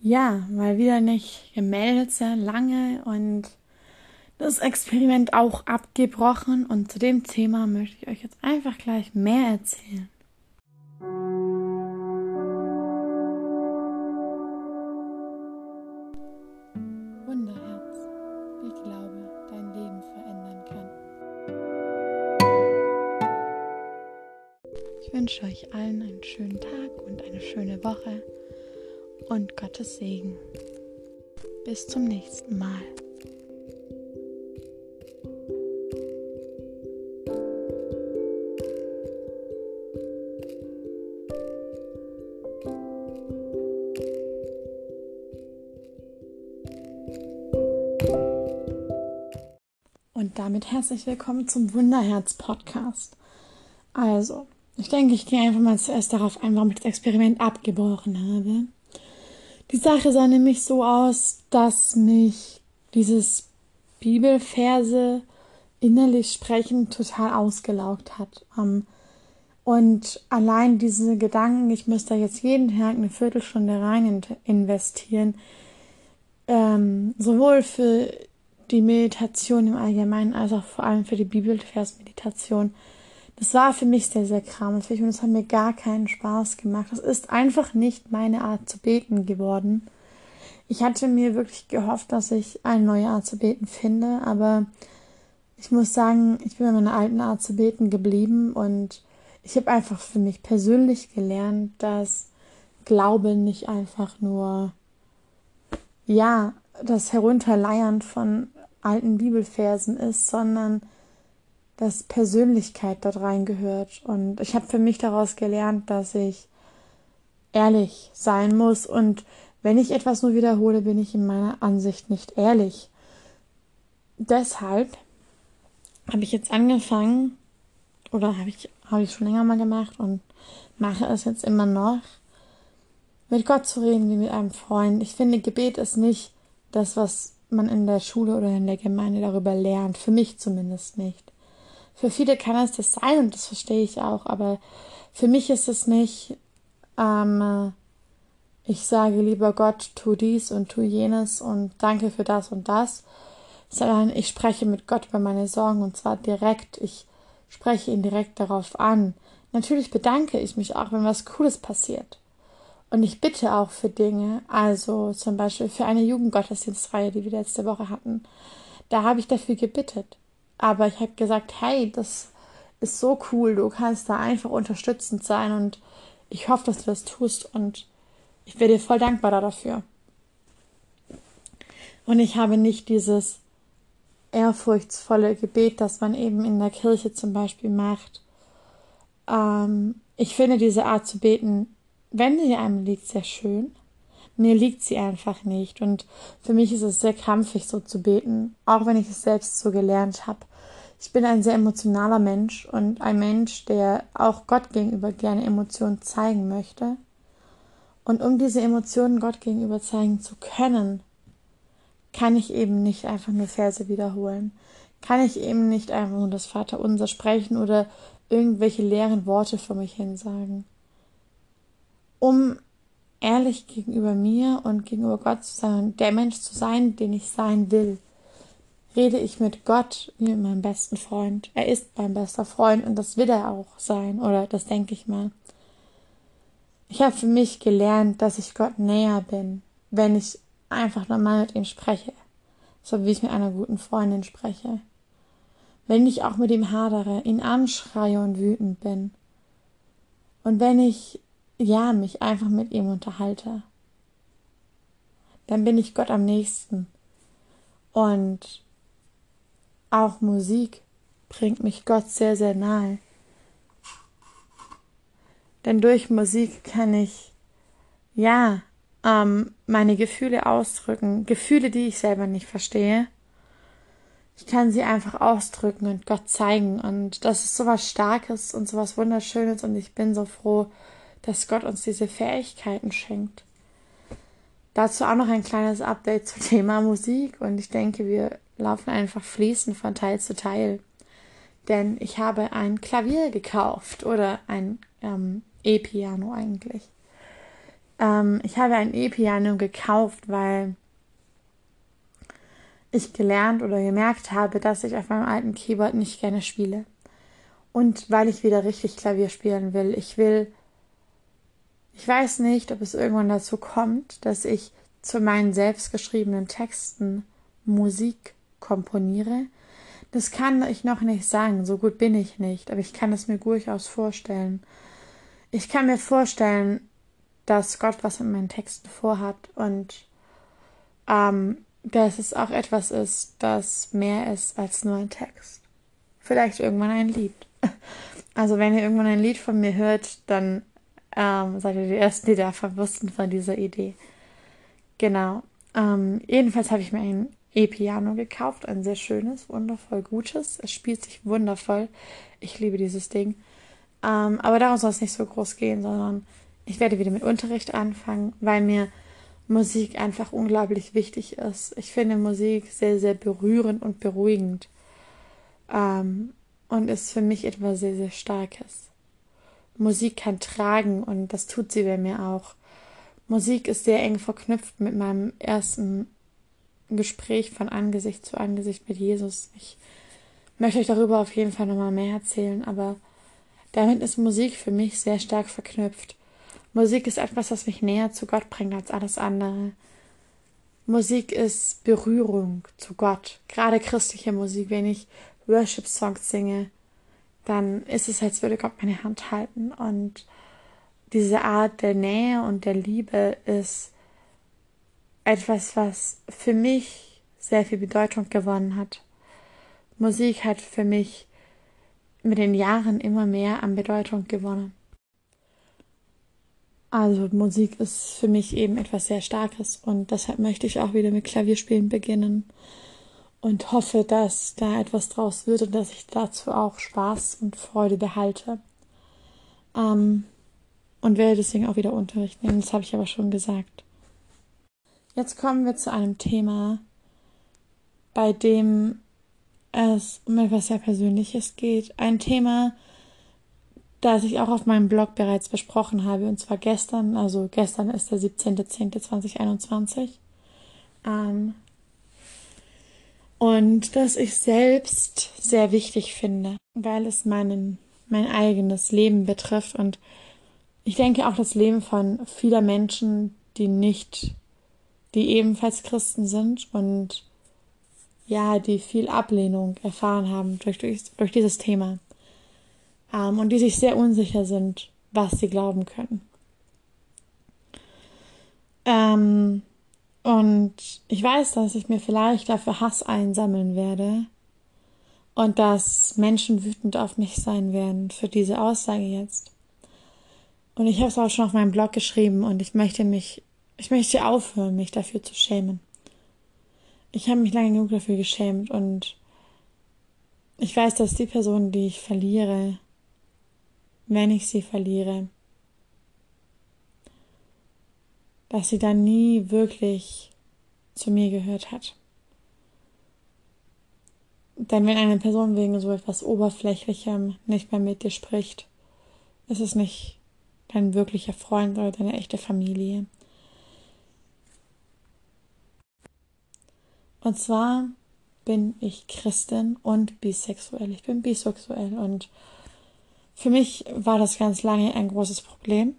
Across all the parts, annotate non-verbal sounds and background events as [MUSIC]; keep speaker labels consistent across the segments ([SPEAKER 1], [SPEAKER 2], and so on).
[SPEAKER 1] ja, mal wieder nicht gemeldet sehr lange und das Experiment auch abgebrochen und zu dem Thema möchte ich euch jetzt einfach gleich mehr erzählen. Wunderherz, ich glaube, dein Leben verändern kann. Ich wünsche euch allen einen schönen Tag und eine schöne Woche und Gottes Segen. Bis zum nächsten Mal. Und damit herzlich willkommen zum Wunderherz Podcast. Also, ich denke, ich gehe einfach mal zuerst darauf ein, warum ich das Experiment abgebrochen habe. Die Sache sah nämlich so aus, dass mich dieses Bibelverse innerlich sprechen total ausgelaugt hat. Ähm, und allein diese Gedanken, ich müsste jetzt jeden Tag eine Viertelstunde rein investieren, ähm, sowohl für die Meditation im Allgemeinen als auch vor allem für die Bibelversmeditation, das war für mich sehr, sehr krampfig und es hat mir gar keinen Spaß gemacht. Das ist einfach nicht meine Art zu beten geworden. Ich hatte mir wirklich gehofft, dass ich eine neue Art zu beten finde, aber ich muss sagen, ich bin bei meiner alten Art zu beten geblieben und ich habe einfach für mich persönlich gelernt, dass Glaube nicht einfach nur, ja, das Herunterleiern von alten Bibelversen ist, sondern dass Persönlichkeit dort reingehört. Und ich habe für mich daraus gelernt, dass ich ehrlich sein muss. Und wenn ich etwas nur wiederhole, bin ich in meiner Ansicht nicht ehrlich. Deshalb habe ich jetzt angefangen, oder habe ich, habe ich schon länger mal gemacht und mache es jetzt immer noch, mit Gott zu reden wie mit einem Freund. Ich finde, Gebet ist nicht das, was man in der Schule oder in der Gemeinde darüber lernt. Für mich zumindest nicht. Für viele kann es das sein und das verstehe ich auch, aber für mich ist es nicht, ähm, ich sage lieber Gott, tu dies und tu jenes und danke für das und das, sondern ich spreche mit Gott über meine Sorgen und zwar direkt. Ich spreche ihn direkt darauf an. Natürlich bedanke ich mich auch, wenn was Cooles passiert. Und ich bitte auch für Dinge, also zum Beispiel für eine Jugendgottesdienstreihe, die wir letzte Woche hatten. Da habe ich dafür gebittet. Aber ich habe gesagt, hey, das ist so cool, du kannst da einfach unterstützend sein und ich hoffe, dass du das tust und ich wäre dir voll dankbar dafür. Und ich habe nicht dieses ehrfurchtsvolle Gebet, das man eben in der Kirche zum Beispiel macht. Ähm, ich finde diese Art zu beten, wenn sie einem liegt, sehr schön. Mir liegt sie einfach nicht. Und für mich ist es sehr krampfig, so zu beten, auch wenn ich es selbst so gelernt habe. Ich bin ein sehr emotionaler Mensch und ein Mensch, der auch Gott gegenüber gerne Emotionen zeigen möchte. Und um diese Emotionen Gott gegenüber zeigen zu können, kann ich eben nicht einfach nur Verse wiederholen. Kann ich eben nicht einfach nur das Vaterunser sprechen oder irgendwelche leeren Worte vor mich hin sagen. Um ehrlich gegenüber mir und gegenüber Gott zu sein und der Mensch zu sein, den ich sein will, rede ich mit Gott mit meinem besten Freund. Er ist mein bester Freund und das will er auch sein, oder das denke ich mal. Ich habe für mich gelernt, dass ich Gott näher bin, wenn ich einfach normal mit ihm spreche, so wie ich mit einer guten Freundin spreche. Wenn ich auch mit ihm hadere, ihn anschreie und wütend bin. Und wenn ich, ja, mich einfach mit ihm unterhalte, dann bin ich Gott am nächsten. Und auch Musik bringt mich Gott sehr, sehr nahe. Denn durch Musik kann ich, ja, ähm, meine Gefühle ausdrücken. Gefühle, die ich selber nicht verstehe. Ich kann sie einfach ausdrücken und Gott zeigen. Und das ist so was Starkes und so was Wunderschönes. Und ich bin so froh, dass Gott uns diese Fähigkeiten schenkt. Dazu auch noch ein kleines Update zum Thema Musik. Und ich denke, wir laufen einfach fließend von Teil zu Teil. Denn ich habe ein Klavier gekauft oder ein ähm, E-Piano eigentlich. Ähm, ich habe ein E-Piano gekauft, weil ich gelernt oder gemerkt habe, dass ich auf meinem alten Keyboard nicht gerne spiele. Und weil ich wieder richtig Klavier spielen will. Ich will, ich weiß nicht, ob es irgendwann dazu kommt, dass ich zu meinen selbstgeschriebenen Texten Musik komponiere. Das kann ich noch nicht sagen, so gut bin ich nicht, aber ich kann es mir durchaus vorstellen. Ich kann mir vorstellen, dass Gott was mit meinen Texten vorhat und ähm, dass es auch etwas ist, das mehr ist als nur ein Text. Vielleicht irgendwann ein Lied. [LAUGHS] Also wenn ihr irgendwann ein Lied von mir hört, dann ähm, seid ihr die Ersten, die davon wussten von dieser Idee. Genau. Ähm, jedenfalls habe ich mir ein E-Piano gekauft, ein sehr schönes, wundervoll gutes. Es spielt sich wundervoll. Ich liebe dieses Ding. Ähm, aber darum soll es nicht so groß gehen, sondern ich werde wieder mit Unterricht anfangen, weil mir Musik einfach unglaublich wichtig ist. Ich finde Musik sehr, sehr berührend und beruhigend. Ähm, und ist für mich etwas sehr, sehr Starkes. Musik kann tragen und das tut sie bei mir auch. Musik ist sehr eng verknüpft mit meinem ersten Gespräch von Angesicht zu Angesicht mit Jesus. Ich möchte euch darüber auf jeden Fall nochmal mehr erzählen, aber damit ist Musik für mich sehr stark verknüpft. Musik ist etwas, was mich näher zu Gott bringt als alles andere. Musik ist Berührung zu Gott. Gerade christliche Musik, wenn ich Worship-Songs singe, dann ist es, als würde Gott meine Hand halten. Und diese Art der Nähe und der Liebe ist etwas, was für mich sehr viel Bedeutung gewonnen hat. Musik hat für mich mit den Jahren immer mehr an Bedeutung gewonnen. Also Musik ist für mich eben etwas sehr Starkes und deshalb möchte ich auch wieder mit Klavierspielen beginnen und hoffe, dass da etwas draus wird und dass ich dazu auch Spaß und Freude behalte. Ähm, und werde deswegen auch wieder Unterricht nehmen, das habe ich aber schon gesagt. Jetzt kommen wir zu einem Thema, bei dem es um etwas sehr Persönliches geht. Ein Thema, das ich auch auf meinem Blog bereits besprochen habe, und zwar gestern, also gestern ist der 17.10.2021. Ähm, und das ich selbst sehr wichtig finde, weil es meinen, mein eigenes Leben betrifft und ich denke auch das Leben von vieler Menschen, die nicht, die ebenfalls Christen sind und ja, die viel Ablehnung erfahren haben durch, durch, durch dieses Thema ähm, und die sich sehr unsicher sind, was sie glauben können. Ähm, und ich weiß, dass ich mir vielleicht dafür Hass einsammeln werde und dass Menschen wütend auf mich sein werden für diese Aussage jetzt. Und ich habe es auch schon auf meinem Blog geschrieben und ich möchte mich, ich möchte aufhören, mich dafür zu schämen. Ich habe mich lange genug dafür geschämt und ich weiß, dass die Person, die ich verliere, wenn ich sie verliere, dass sie dann nie wirklich zu mir gehört hat. Denn wenn eine Person wegen so etwas Oberflächlichem nicht mehr mit dir spricht, ist es nicht dein wirklicher Freund oder deine echte Familie. Und zwar bin ich Christin und bisexuell. Ich bin bisexuell und für mich war das ganz lange ein großes Problem,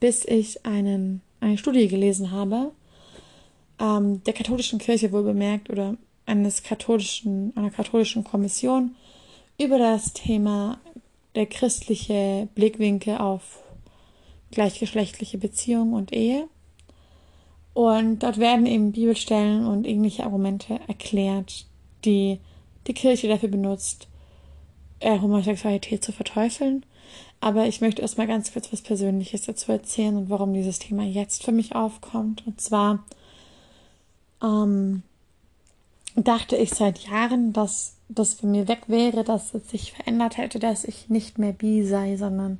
[SPEAKER 1] bis ich einen, eine Studie gelesen habe, ähm, der katholischen Kirche wohl bemerkt oder eines katholischen, einer katholischen Kommission über das Thema der christliche Blickwinkel auf gleichgeschlechtliche Beziehungen und Ehe. Und dort werden eben Bibelstellen und ähnliche Argumente erklärt, die die Kirche dafür benutzt, äh, Homosexualität zu verteufeln. Aber ich möchte erstmal ganz kurz was Persönliches dazu erzählen und warum dieses Thema jetzt für mich aufkommt. Und zwar ähm, dachte ich seit Jahren, dass das für mir weg wäre, dass es sich verändert hätte, dass ich nicht mehr bi sei, sondern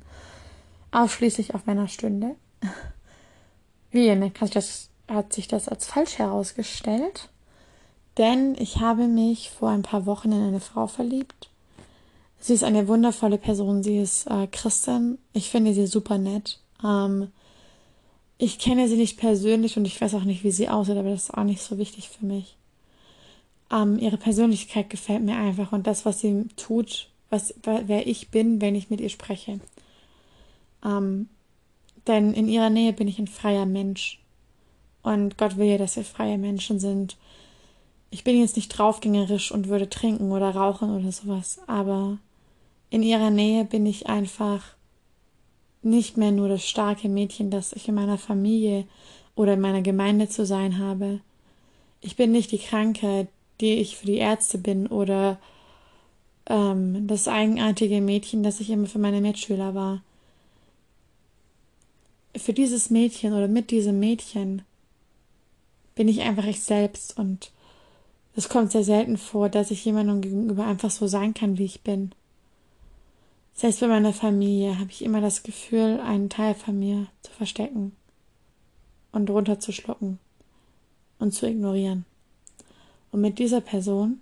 [SPEAKER 1] ausschließlich auf meiner Stünde. [LAUGHS] Wie ihr merkt, hat sich das, hat sich das als falsch herausgestellt. Denn ich habe mich vor ein paar Wochen in eine Frau verliebt Sie ist eine wundervolle Person. Sie ist äh, Christin. Ich finde sie super nett. Ähm, Ich kenne sie nicht persönlich und ich weiß auch nicht, wie sie aussieht, aber das ist auch nicht so wichtig für mich. Ähm, ihre Persönlichkeit gefällt mir einfach und das, was sie tut, was, wer ich bin, wenn ich mit ihr spreche. Ähm, denn in ihrer Nähe bin ich ein freier Mensch. Und Gott will ja, dass wir freie Menschen sind. Ich bin jetzt nicht draufgängerisch und würde trinken oder rauchen oder sowas, aber in ihrer Nähe bin ich einfach nicht mehr nur das starke Mädchen, das ich in meiner Familie oder in meiner Gemeinde zu sein habe. Ich bin nicht die Kranke, die ich für die Ärzte bin oder ähm, das eigenartige Mädchen, das ich immer für meine Mitschüler war. Für dieses Mädchen oder mit diesem Mädchen bin ich einfach ich selbst und es kommt sehr selten vor, dass ich jemandem gegenüber einfach so sein kann, wie ich bin. Selbst bei meiner Familie habe ich immer das Gefühl, einen Teil von mir zu verstecken und runterzuschlucken und zu ignorieren. Und mit dieser Person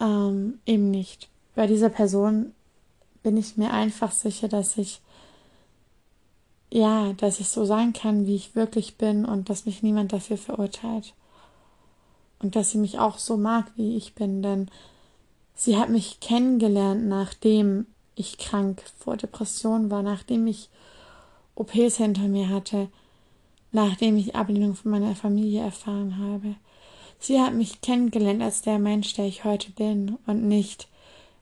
[SPEAKER 1] ähm, eben nicht. Bei dieser Person bin ich mir einfach sicher, dass ich ja, dass ich so sein kann, wie ich wirklich bin und dass mich niemand dafür verurteilt. Und dass sie mich auch so mag, wie ich bin, denn sie hat mich kennengelernt, nachdem ich krank vor Depression war, nachdem ich OPs hinter mir hatte, nachdem ich Ablehnung von meiner Familie erfahren habe. Sie hat mich kennengelernt als der Mensch, der ich heute bin und nicht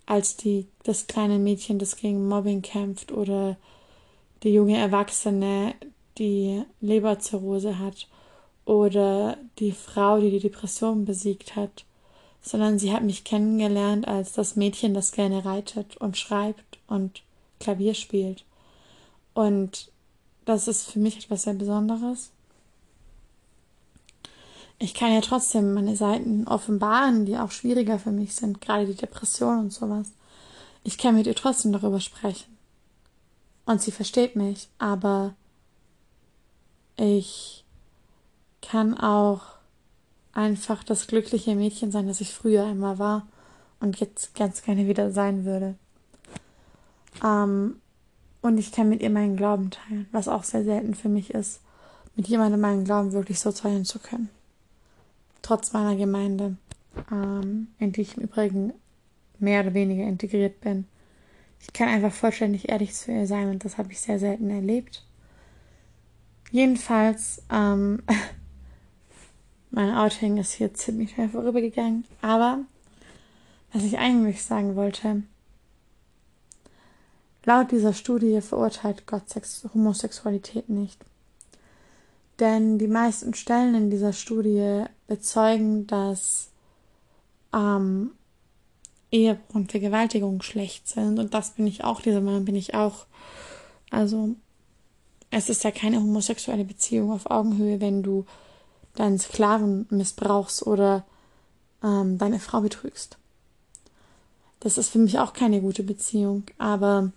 [SPEAKER 1] als die, das kleine Mädchen, das gegen Mobbing kämpft oder die junge Erwachsene, die Leberzirrhose hat oder die Frau, die die Depression besiegt hat, sondern sie hat mich kennengelernt als das Mädchen, das gerne reitet und schreibt und Klavier spielt. Und das ist für mich etwas sehr Besonderes ich kann ja trotzdem meine Seiten offenbaren, die auch schwieriger für mich sind, gerade die Depression und sowas. Ich kann mit ihr trotzdem darüber sprechen. Und sie versteht mich, aber ich kann auch einfach das glückliche Mädchen sein, das ich früher einmal war und jetzt ganz gerne wieder sein würde. Ähm, und ich kann mit ihr meinen Glauben teilen, was auch sehr selten für mich ist, mit jemandem meinen Glauben wirklich so teilen zu können trotz meiner Gemeinde, ähm, in die ich im Übrigen mehr oder weniger integriert bin. Ich kann einfach vollständig ehrlich zu ihr sein und das habe ich sehr selten erlebt. Jedenfalls, ähm, [LAUGHS] mein Outing ist hier ziemlich schnell vorübergegangen, aber was ich eigentlich sagen wollte, laut dieser Studie verurteilt Gott Sex Homosexualität nicht. Denn die meisten Stellen in dieser Studie bezeugen, dass ähm, Ehebruch und Vergewaltigung schlecht sind. Und das bin ich auch, dieser Meinung bin ich auch. Also, es ist ja keine homosexuelle Beziehung auf Augenhöhe, wenn du deinen Sklaven missbrauchst oder ähm, deine Frau betrügst. Das ist für mich auch keine gute Beziehung. Aber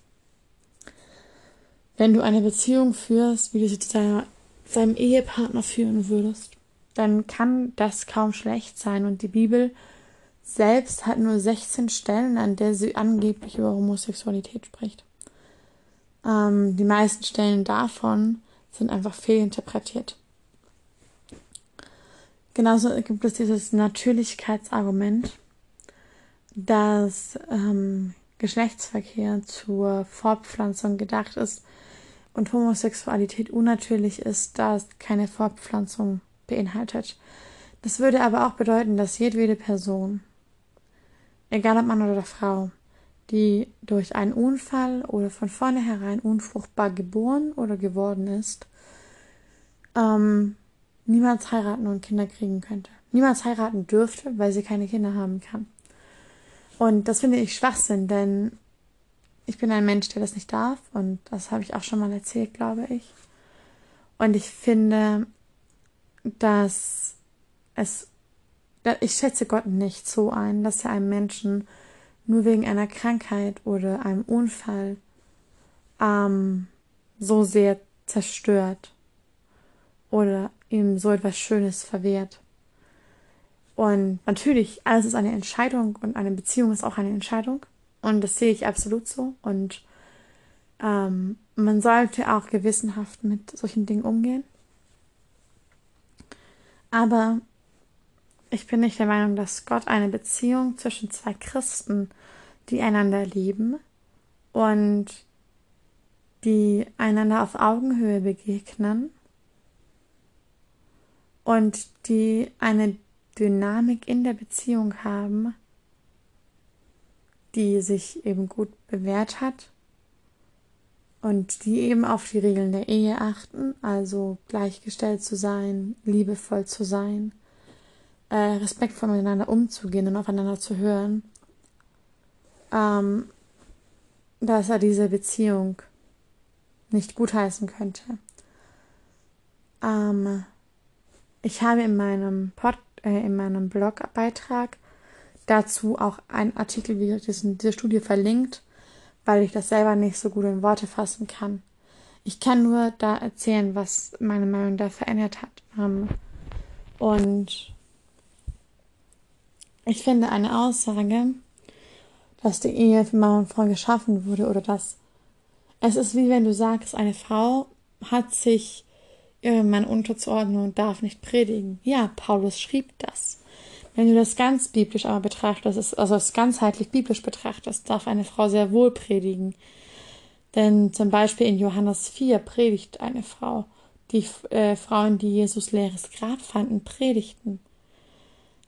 [SPEAKER 1] wenn du eine Beziehung führst, wie du sie zu deiner seinem Ehepartner führen würdest, dann kann das kaum schlecht sein. Und die Bibel selbst hat nur 16 Stellen, an der sie angeblich über Homosexualität spricht. Ähm, die meisten Stellen davon sind einfach fehlinterpretiert. Genauso gibt es dieses Natürlichkeitsargument, dass ähm, Geschlechtsverkehr zur Fortpflanzung gedacht ist und Homosexualität unnatürlich ist, da es keine Fortpflanzung beinhaltet. Das würde aber auch bedeuten, dass jedwede Person, egal ob Mann oder Frau, die durch einen Unfall oder von vornherein unfruchtbar geboren oder geworden ist, ähm, niemals heiraten und Kinder kriegen könnte. Niemals heiraten dürfte, weil sie keine Kinder haben kann. Und das finde ich Schwachsinn, denn ich bin ein Mensch, der das nicht darf und das habe ich auch schon mal erzählt, glaube ich. Und ich finde, dass es, ich schätze Gott nicht so ein, dass er einem Menschen nur wegen einer Krankheit oder einem Unfall ähm, so sehr zerstört oder ihm so etwas Schönes verwehrt. Und natürlich, alles ist eine Entscheidung und eine Beziehung ist auch eine Entscheidung. Und das sehe ich absolut so. Und Ähm, man sollte auch gewissenhaft mit solchen Dingen umgehen. Aber ich bin nicht der Meinung, dass Gott eine Beziehung zwischen zwei Christen, die einander lieben und die einander auf Augenhöhe begegnen und die eine Dynamik in der Beziehung haben, die sich eben gut bewährt hat und die eben auf die Regeln der Ehe achten, also gleichgestellt zu sein, liebevoll zu sein, äh, respektvoll miteinander umzugehen und aufeinander zu hören, ähm, dass er diese Beziehung nicht gutheißen könnte. Ähm, ich habe in meinem Pod, äh, in meinem Blogbeitrag dazu auch einen Artikel wie diesen, diese Studie verlinkt, weil ich das selber nicht so gut in Worte fassen kann. Ich kann nur da erzählen, was meine Meinung da verändert hat. Ähm, und ich finde eine Aussage, dass die Ehe für Mann und Frau geschaffen wurde oder dass es ist wie wenn du sagst, eine Frau hat sich ihrem Mann unterzuordnen und darf nicht predigen. Ja, Paulus schrieb das. Wenn du das ganz biblisch aber betrachtest, also es ganzheitlich biblisch betrachtest, darf eine Frau sehr wohl predigen. Denn zum Beispiel in Johannes 4 predigt eine Frau. Die äh, Frauen, die Jesus leeres Grab fanden, predigten.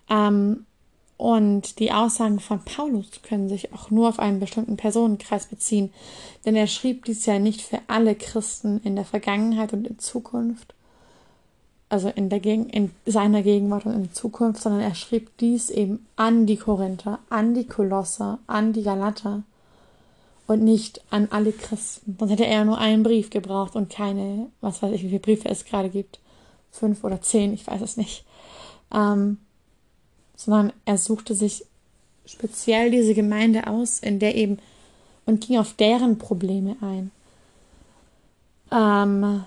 [SPEAKER 1] Ähm, und die Aussagen von Paulus können sich auch nur auf einen bestimmten Personenkreis beziehen, denn er schrieb dies ja nicht für alle Christen in der Vergangenheit und in Zukunft, also in, der Geg in seiner Gegenwart und in Zukunft, sondern er schrieb dies eben an die Korinther, an die Kolosser, an die Galater und nicht an alle Christen. Sonst hätte er nur einen Brief gebraucht und keine, was weiß ich, wie viele Briefe es gerade gibt. Fünf oder zehn, ich weiß es nicht. Ähm, sondern er suchte sich speziell diese Gemeinde aus, in der eben und ging auf deren Probleme ein. Ähm,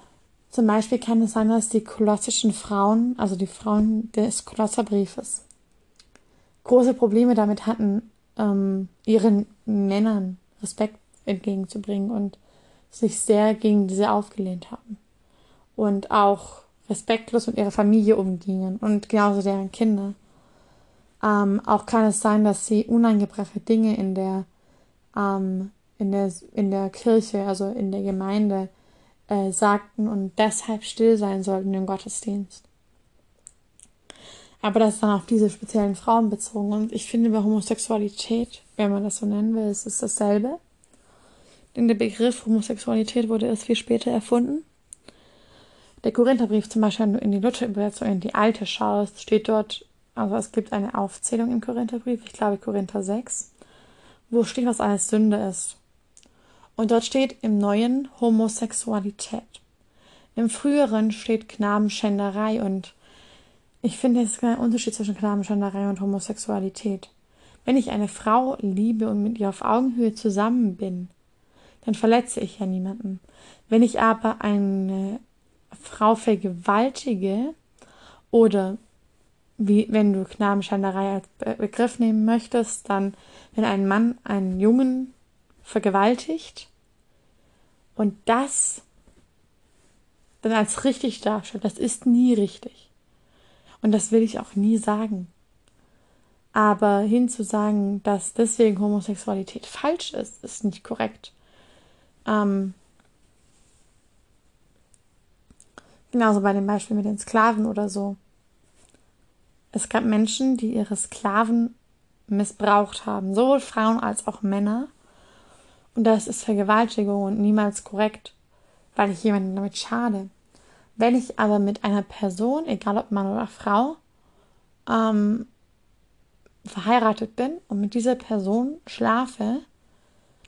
[SPEAKER 1] zum Beispiel kann es sein, dass die kolossischen Frauen, also die Frauen des Kolosserbriefes, große Probleme damit hatten, ähm, ihren Männern Respekt entgegenzubringen und sich sehr gegen diese aufgelehnt haben. Und auch respektlos mit ihrer Familie umgingen und genauso deren Kinder. Ähm, auch kann es sein, dass sie uneingebrachte Dinge in der, ähm, in der, in der Kirche, also in der Gemeinde, äh, sagten und deshalb still sein sollten im Gottesdienst. Aber das ist dann auf diese speziellen Frauen bezogen. Und ich finde, bei Homosexualität, wenn man das so nennen will, ist es dasselbe. Denn der Begriff Homosexualität wurde erst viel später erfunden. Der Korintherbrief zum Beispiel, wenn du in die Luther-Übersetzung, in die alte schaust, steht dort also es gibt eine Aufzählung im Korintherbrief, ich glaube Korinther 6, wo steht, was alles Sünde ist. Und dort steht im Neuen Homosexualität. Im Früheren steht Knabenschänderei und ich finde, es ist kein Unterschied zwischen Knabenschänderei und Homosexualität. Wenn ich eine Frau liebe und mit ihr auf Augenhöhe zusammen bin, dann verletze ich ja niemanden. Wenn ich aber eine Frau vergewaltige oder wie wenn du Knabenschanderei als Begriff nehmen möchtest, dann wenn ein Mann einen Jungen vergewaltigt und das dann als richtig darstellt, das ist nie richtig. Und das will ich auch nie sagen. Aber hinzusagen, dass deswegen Homosexualität falsch ist, ist nicht korrekt. Ähm, genauso bei dem Beispiel mit den Sklaven oder so. Es gab Menschen, die ihre Sklaven missbraucht haben, sowohl Frauen als auch Männer. Und das ist Vergewaltigung und niemals korrekt, weil ich jemandem damit schade. Wenn ich aber mit einer Person, egal ob Mann oder Frau, ähm, verheiratet bin und mit dieser Person schlafe,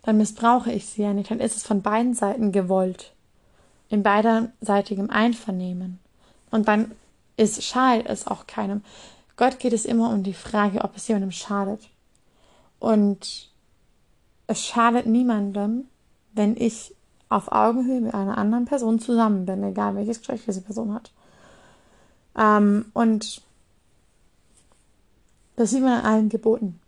[SPEAKER 1] dann missbrauche ich sie ja nicht. Dann ist es von beiden Seiten gewollt. In beiderseitigem Einvernehmen. Und dann ist, schadet es auch keinem. Gott geht es immer um die Frage, ob es jemandem schadet. Und es schadet niemandem, wenn ich auf Augenhöhe mit einer anderen Person zusammen bin, egal welches Geschlecht diese Person hat. Ähm, und das sieht man in allen Geboten.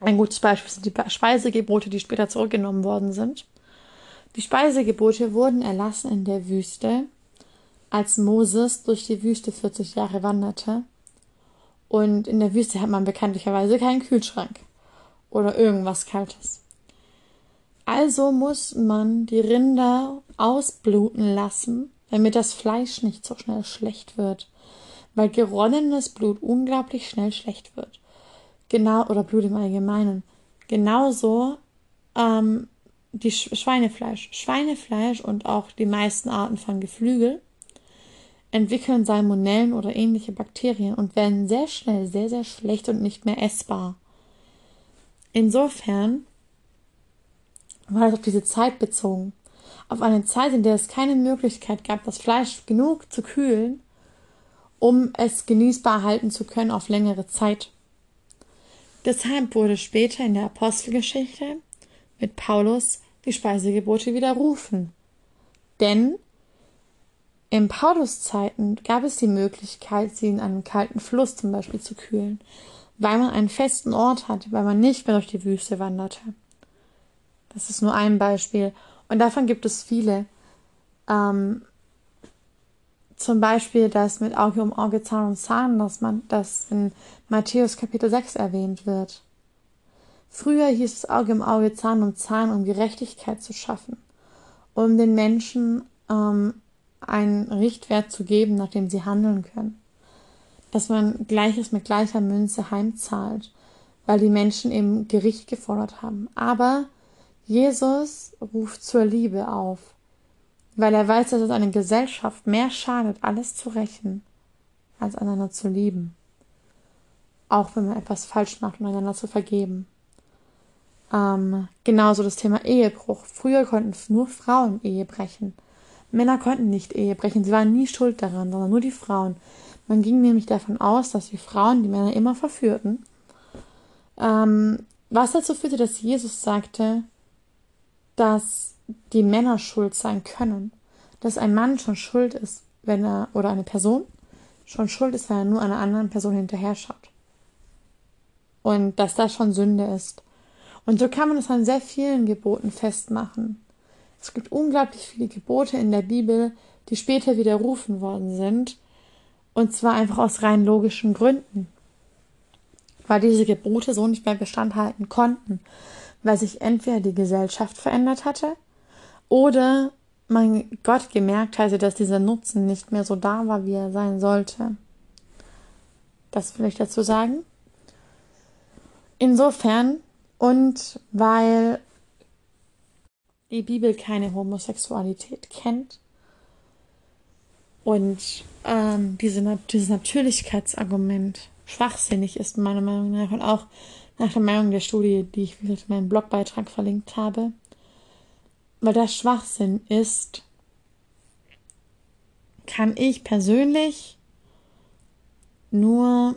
[SPEAKER 1] Ein gutes Beispiel sind die Speisegebote, die später zurückgenommen worden sind. Die Speisegebote wurden erlassen in der Wüste, als Moses durch die Wüste 40 Jahre wanderte. Und in der Wüste hat man bekanntlicherweise keinen Kühlschrank oder irgendwas Kaltes. Also muss man die Rinder ausbluten lassen, damit das Fleisch nicht so schnell schlecht wird, weil geronnenes Blut unglaublich schnell schlecht wird. Genau, oder Blut im Allgemeinen. Genauso ähm, die Sch Schweinefleisch. Schweinefleisch und auch die meisten Arten von Geflügel entwickeln Salmonellen oder ähnliche Bakterien und werden sehr schnell sehr, sehr schlecht und nicht mehr essbar. Insofern war das auf diese Zeit bezogen. Auf eine Zeit, in der es keine Möglichkeit gab, das Fleisch genug zu kühlen, um es genießbar halten zu können auf längere Zeit. Deshalb wurde später in der Apostelgeschichte mit Paulus die Speisegebote widerrufen. Denn in Paulus Zeiten gab es die Möglichkeit, sie in einem kalten Fluss zum Beispiel zu kühlen, weil man einen festen Ort hatte, weil man nicht mehr durch die Wüste wanderte. Das ist nur ein Beispiel. Und davon gibt es viele. Ähm, zum Beispiel das mit Auge um Auge, Zahn um Zahn, dass man das in Matthäus Kapitel 6 erwähnt wird. Früher hieß es Auge um Auge, Zahn um Zahn, um Gerechtigkeit zu schaffen, um den Menschen ähm, einen Richtwert zu geben, nach dem sie handeln können. Dass man Gleiches mit gleicher Münze heimzahlt, weil die Menschen eben Gericht gefordert haben. Aber Jesus ruft zur Liebe auf, weil er weiß, dass es eine Gesellschaft mehr schadet, alles zu rächen, als einander zu lieben. Auch wenn man etwas falsch macht, um einander zu vergeben. Ähm, genauso das Thema Ehebruch. Früher konnten nur Frauen Ehe brechen. Männer konnten nicht Ehe brechen. Sie waren nie schuld daran, sondern nur die Frauen. Man ging nämlich davon aus, dass die Frauen die Männer immer verführten. Ähm, was dazu führte, dass Jesus sagte, dass die Männer schuld sein können. Dass ein Mann schon schuld ist, wenn er, oder eine Person schon schuld ist, wenn er nur einer anderen Person hinterher schaut. Und dass das schon Sünde ist. Und so kann man es an sehr vielen Geboten festmachen. Es gibt unglaublich viele Gebote in der Bibel, die später widerrufen worden sind. Und zwar einfach aus rein logischen Gründen. Weil diese Gebote so nicht mehr Bestand halten konnten weil sich entweder die Gesellschaft verändert hatte oder man Gott gemerkt hatte, dass dieser Nutzen nicht mehr so da war, wie er sein sollte. Das will ich dazu sagen. Insofern und weil die Bibel keine Homosexualität kennt und ähm, diese, dieses Natürlichkeitsargument schwachsinnig ist, meiner Meinung nach, und auch nach der Meinung der Studie, die ich in meinem Blogbeitrag verlinkt habe, weil das Schwachsinn ist, kann ich persönlich nur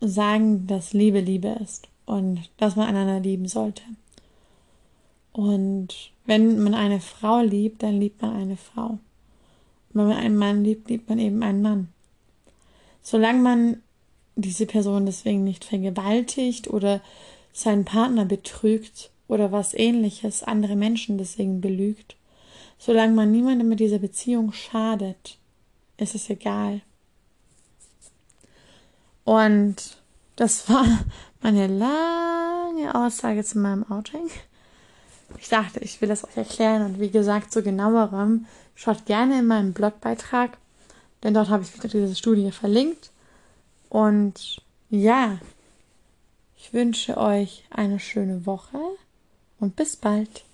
[SPEAKER 1] sagen, dass Liebe Liebe ist und dass man einander lieben sollte. Und wenn man eine Frau liebt, dann liebt man eine Frau. Und wenn man einen Mann liebt, liebt man eben einen Mann. Solange man diese Person deswegen nicht vergewaltigt oder seinen Partner betrügt oder was ähnliches, andere Menschen deswegen belügt. Solange man niemandem mit dieser Beziehung schadet, ist es egal. Und das war meine lange Aussage zu meinem Outing. Ich dachte, ich will das euch erklären und wie gesagt, zu genauerem schaut gerne in meinem Blogbeitrag, denn dort habe ich wieder diese Studie verlinkt. Und ja, ich wünsche euch eine schöne Woche und bis bald.